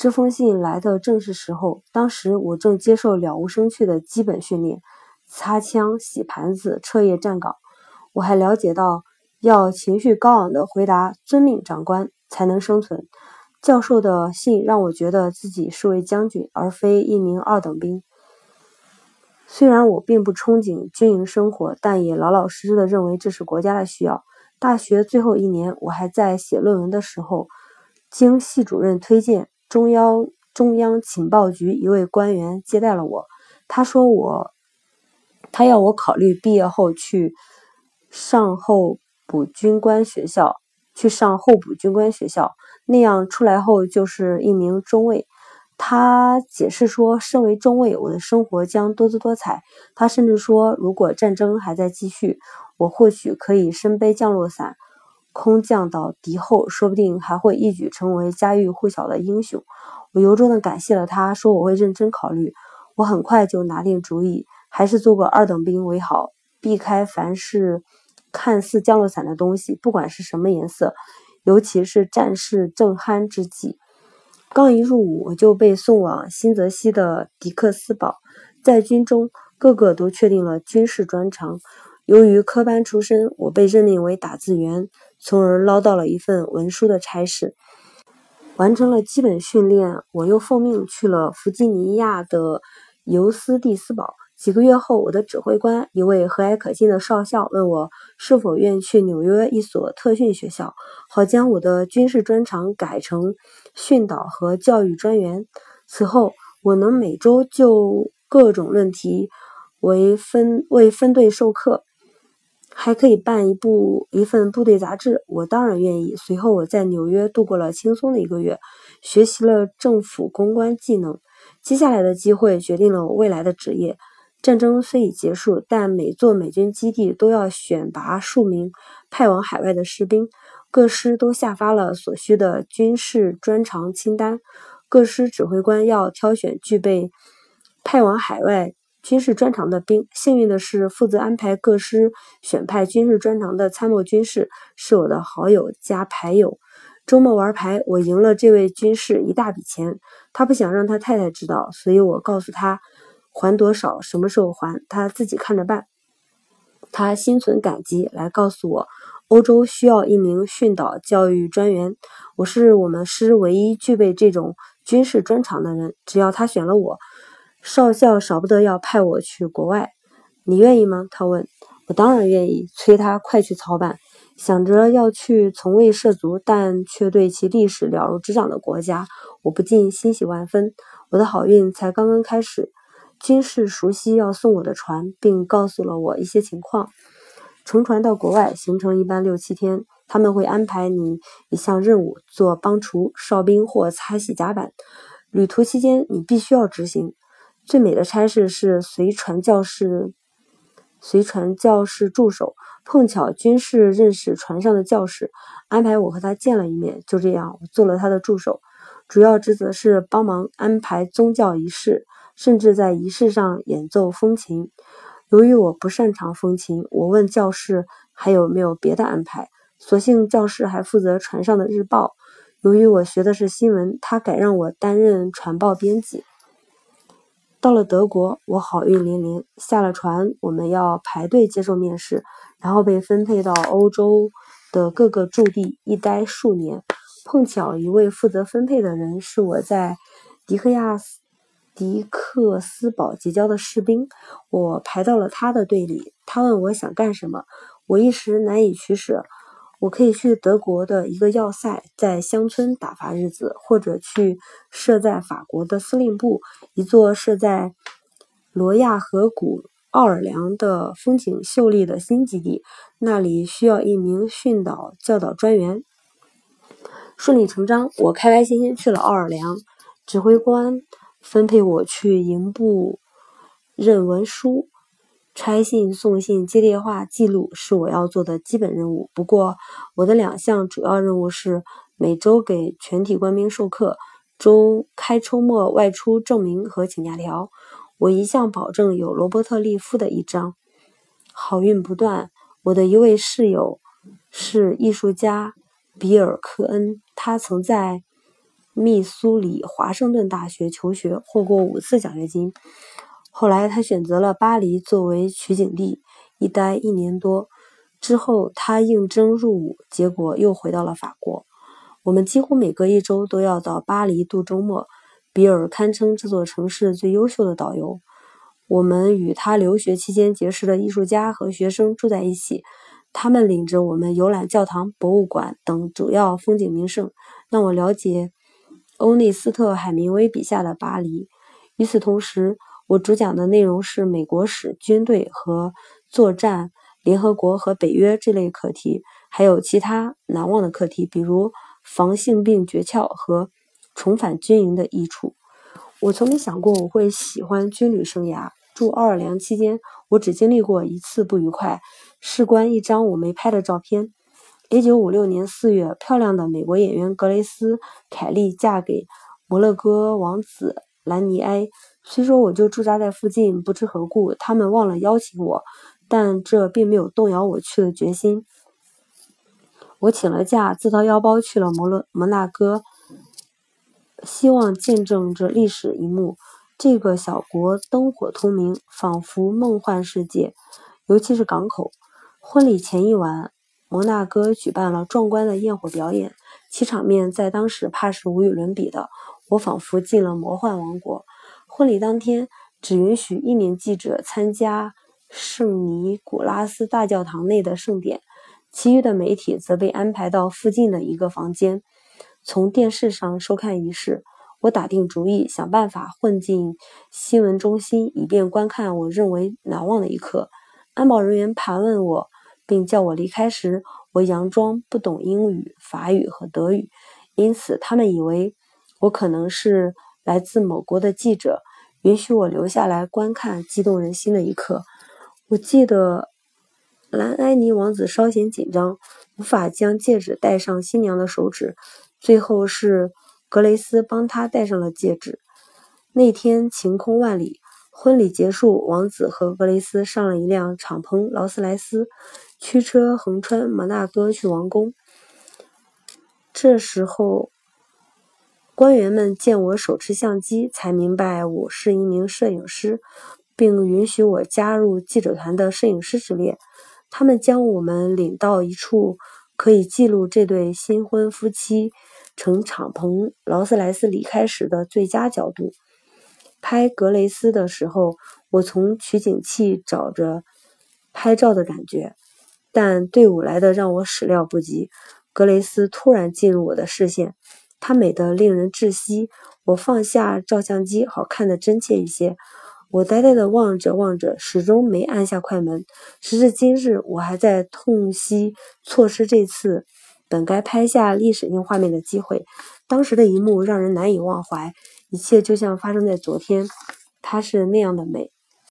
这封信来的正是时候，当时我正接受了无生趣的基本训练，擦枪、洗盘子、彻夜站岗。我还了解到，要情绪高昂地回答“遵命，长官”才能生存。教授的信让我觉得自己是位将军，而非一名二等兵。虽然我并不憧憬军营生活，但也老老实实的认为这是国家的需要。大学最后一年，我还在写论文的时候，经系主任推荐。中央中央情报局一位官员接待了我，他说我，他要我考虑毕业后去上候补军官学校，去上候补军官学校，那样出来后就是一名中尉。他解释说，身为中尉，我的生活将多姿多彩。他甚至说，如果战争还在继续，我或许可以身背降落伞。空降到敌后，说不定还会一举成为家喻户晓的英雄。我由衷的感谢了他，说我会认真考虑。我很快就拿定主意，还是做个二等兵为好，避开凡是看似降落伞的东西，不管是什么颜色，尤其是战事正酣之际。刚一入伍，我就被送往新泽西的迪克斯堡，在军中，个个都确定了军事专长。由于科班出身，我被任命为打字员。从而捞到了一份文书的差事，完成了基本训练，我又奉命去了弗吉尼亚的尤斯蒂斯堡。几个月后，我的指挥官，一位和蔼可亲的少校，问我是否愿去纽约一所特训学校，好将我的军事专长改成训导和教育专员。此后，我能每周就各种论题为分为分队授课。还可以办一部一份部队杂志，我当然愿意。随后我在纽约度过了轻松的一个月，学习了政府公关技能。接下来的机会决定了我未来的职业。战争虽已结束，但每座美军基地都要选拔数名派往海外的士兵，各师都下发了所需的军事专长清单，各师指挥官要挑选具备派往海外。军事专长的兵，幸运的是，负责安排各师选派军事专长的参谋军士是我的好友加牌友。周末玩牌，我赢了这位军士一大笔钱。他不想让他太太知道，所以我告诉他还多少，什么时候还，他自己看着办。他心存感激，来告诉我，欧洲需要一名训导教育专员，我是我们师唯一具备这种军事专长的人。只要他选了我。少校少不得要派我去国外，你愿意吗？他问我，当然愿意，催他快去操办。想着要去从未涉足，但却对其历史了如指掌的国家，我不禁欣喜万分。我的好运才刚刚开始。军事熟悉要送我的船，并告诉了我一些情况。乘船到国外，行程一般六七天。他们会安排你一项任务，做帮厨、哨兵或擦洗甲板。旅途期间，你必须要执行。最美的差事是随船教士，随船教士助手。碰巧军士认识船上的教士，安排我和他见了一面。就这样，我做了他的助手。主要职责是帮忙安排宗教仪式，甚至在仪式上演奏风琴。由于我不擅长风琴，我问教士还有没有别的安排。所幸教士还负责船上的日报。由于我学的是新闻，他改让我担任船报编辑。到了德国，我好运连连。下了船，我们要排队接受面试，然后被分配到欧洲的各个驻地，一待数年。碰巧一位负责分配的人是我在迪克亚斯迪克斯堡结交的士兵，我排到了他的队里。他问我想干什么，我一时难以取舍。我可以去德国的一个要塞，在乡村打发日子，或者去设在法国的司令部，一座设在罗亚河谷奥尔良的风景秀丽的新基地，那里需要一名训导教导专员。顺理成章，我开开心心去了奥尔良。指挥官分配我去营部认文书。拆信、送信、接电话、记录是我要做的基本任务。不过，我的两项主要任务是每周给全体官兵授课，周开周末外出证明和请假条。我一向保证有罗伯特·利夫的一张。好运不断。我的一位室友是艺术家比尔·克恩，他曾在密苏里华盛顿大学求学，获过五次奖学金。后来他选择了巴黎作为取景地，一待一年多。之后他应征入伍，结果又回到了法国。我们几乎每隔一周都要到巴黎度周末。比尔堪称这座城市最优秀的导游。我们与他留学期间结识的艺术家和学生住在一起，他们领着我们游览教堂、博物馆等主要风景名胜，让我了解欧内斯特·海明威笔下的巴黎。与此同时，我主讲的内容是美国史、军队和作战、联合国和北约这类课题，还有其他难忘的课题，比如防性病诀窍和重返军营的益处。我从没想过我会喜欢军旅生涯。驻奥尔良期间，我只经历过一次不愉快，事关一张我没拍的照片。1956年4月，漂亮的美国演员格雷斯·凯利嫁给摩洛哥王子兰尼埃。虽说我就驻扎在附近，不知何故他们忘了邀请我，但这并没有动摇我去的决心。我请了假，自掏腰包去了摩洛摩纳哥，希望见证这历史一幕。这个小国灯火通明，仿佛梦幻世界，尤其是港口。婚礼前一晚，摩纳哥举办了壮观的焰火表演，其场面在当时怕是无与伦比的。我仿佛进了魔幻王国。婚礼当天，只允许一名记者参加圣尼古拉斯大教堂内的盛典，其余的媒体则被安排到附近的一个房间，从电视上收看仪式。我打定主意，想办法混进新闻中心，以便观看我认为难忘的一刻。安保人员盘问我，并叫我离开时，我佯装不懂英语、法语和德语，因此他们以为我可能是来自某国的记者，允许我留下来观看激动人心的一刻。我记得兰埃尼王子稍显紧张，无法将戒指戴上新娘的手指。最后是。格雷斯帮他戴上了戒指。那天晴空万里，婚礼结束，王子和格雷斯上了一辆敞篷劳斯莱斯，驱车横穿摩纳哥去王宫。这时候，官员们见我手持相机，才明白我是一名摄影师，并允许我加入记者团的摄影师之列。他们将我们领到一处可以记录这对新婚夫妻。乘敞篷劳斯莱斯离开时的最佳角度。拍格雷斯的时候，我从取景器找着拍照的感觉，但队伍来的让我始料不及。格雷斯突然进入我的视线，她美得令人窒息。我放下照相机，好看的真切一些。我呆呆地望着望着，始终没按下快门。时至今日，我还在痛惜错失这次。本该拍下历史性画面的机会，当时的一幕让人难以忘怀，一切就像发生在昨天。它是那样的美。